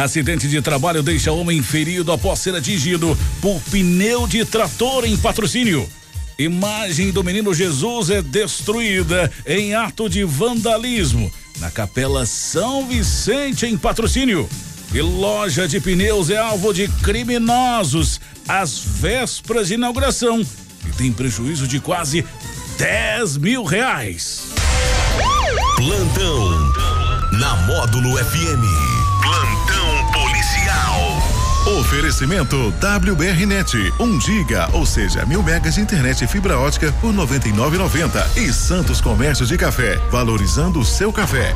Acidente de trabalho deixa homem ferido após ser atingido por pneu de trator em patrocínio. Imagem do menino Jesus é destruída em ato de vandalismo na Capela São Vicente em patrocínio. E loja de pneus é alvo de criminosos às vésperas de inauguração e tem prejuízo de quase 10 mil reais. Plantão na Módulo FM. Oferecimento WBRnet, 1 um giga, ou seja, mil megas de internet e fibra ótica por 99,90 e Santos Comércio de Café, valorizando o seu café.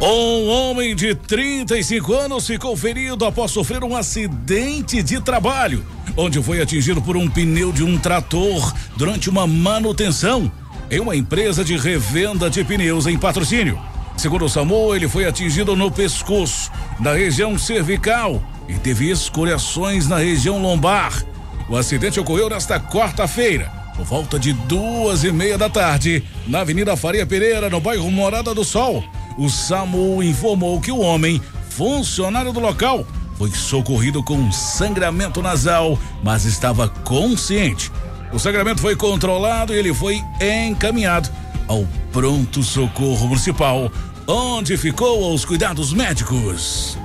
Um homem de 35 anos ficou ferido após sofrer um acidente de trabalho, onde foi atingido por um pneu de um trator durante uma manutenção em uma empresa de revenda de pneus em patrocínio. Segundo o SAMU, ele foi atingido no pescoço, na região cervical e teve escoriações na região lombar. O acidente ocorreu nesta quarta-feira, por volta de duas e meia da tarde, na Avenida Faria Pereira, no bairro Morada do Sol. O SAMU informou que o homem, funcionário do local, foi socorrido com sangramento nasal, mas estava consciente. O sangramento foi controlado e ele foi encaminhado ao pronto socorro municipal, onde ficou aos cuidados médicos.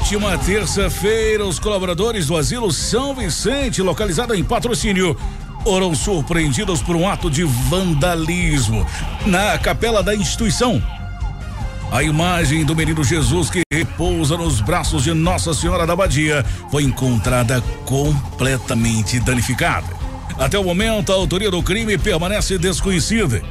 Última terça-feira, os colaboradores do Asilo São Vicente, localizado em patrocínio, foram surpreendidos por um ato de vandalismo na capela da instituição. A imagem do menino Jesus que repousa nos braços de Nossa Senhora da Badia foi encontrada completamente danificada. Até o momento, a autoria do crime permanece desconhecida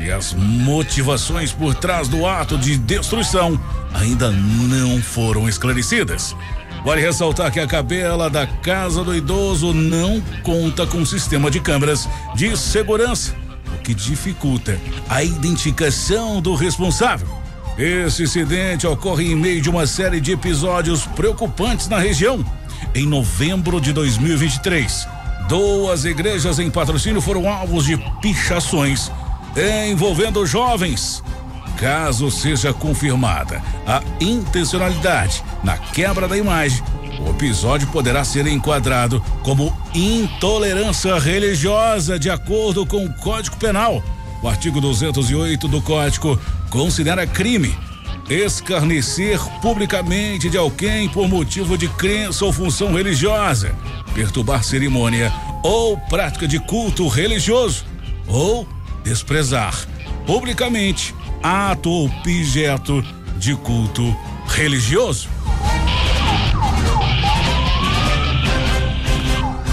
e as motivações por trás do ato de destruição ainda não foram esclarecidas. Vale ressaltar que a capela da casa do idoso não conta com sistema de câmeras de segurança, o que dificulta a identificação do responsável. Esse incidente ocorre em meio de uma série de episódios preocupantes na região. Em novembro de 2023, Duas igrejas em patrocínio foram alvos de pichações envolvendo jovens. Caso seja confirmada a intencionalidade na quebra da imagem, o episódio poderá ser enquadrado como intolerância religiosa de acordo com o Código Penal. O artigo 208 do Código considera crime escarnecer publicamente de alguém por motivo de crença ou função religiosa, perturbar cerimônia ou prática de culto religioso, ou desprezar publicamente ato ou objeto de culto religioso.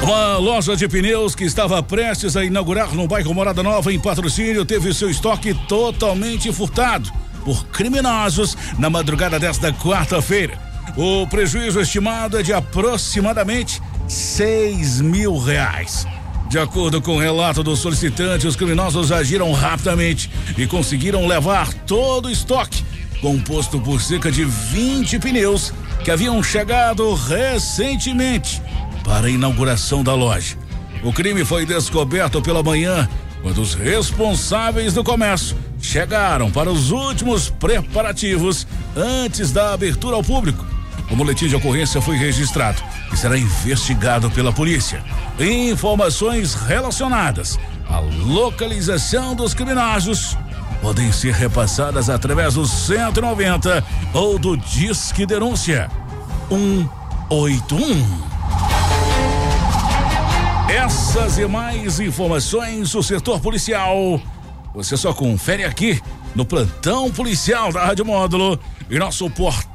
Uma loja de pneus que estava prestes a inaugurar no bairro Morada Nova, em patrocínio, teve seu estoque totalmente furtado por criminosos na madrugada desta quarta-feira. O prejuízo estimado é de aproximadamente seis mil reais. De acordo com o relato do solicitante, os criminosos agiram rapidamente e conseguiram levar todo o estoque, composto por cerca de 20 pneus que haviam chegado recentemente para a inauguração da loja. O crime foi descoberto pela manhã quando os responsáveis do comércio chegaram para os últimos preparativos antes da abertura ao público. O boletim de ocorrência foi registrado e será investigado pela polícia. Informações relacionadas à localização dos criminosos podem ser repassadas através do 190 ou do Disque Denúncia 181. Essas e mais informações do setor policial você só confere aqui no plantão policial da Rádio Módulo e nosso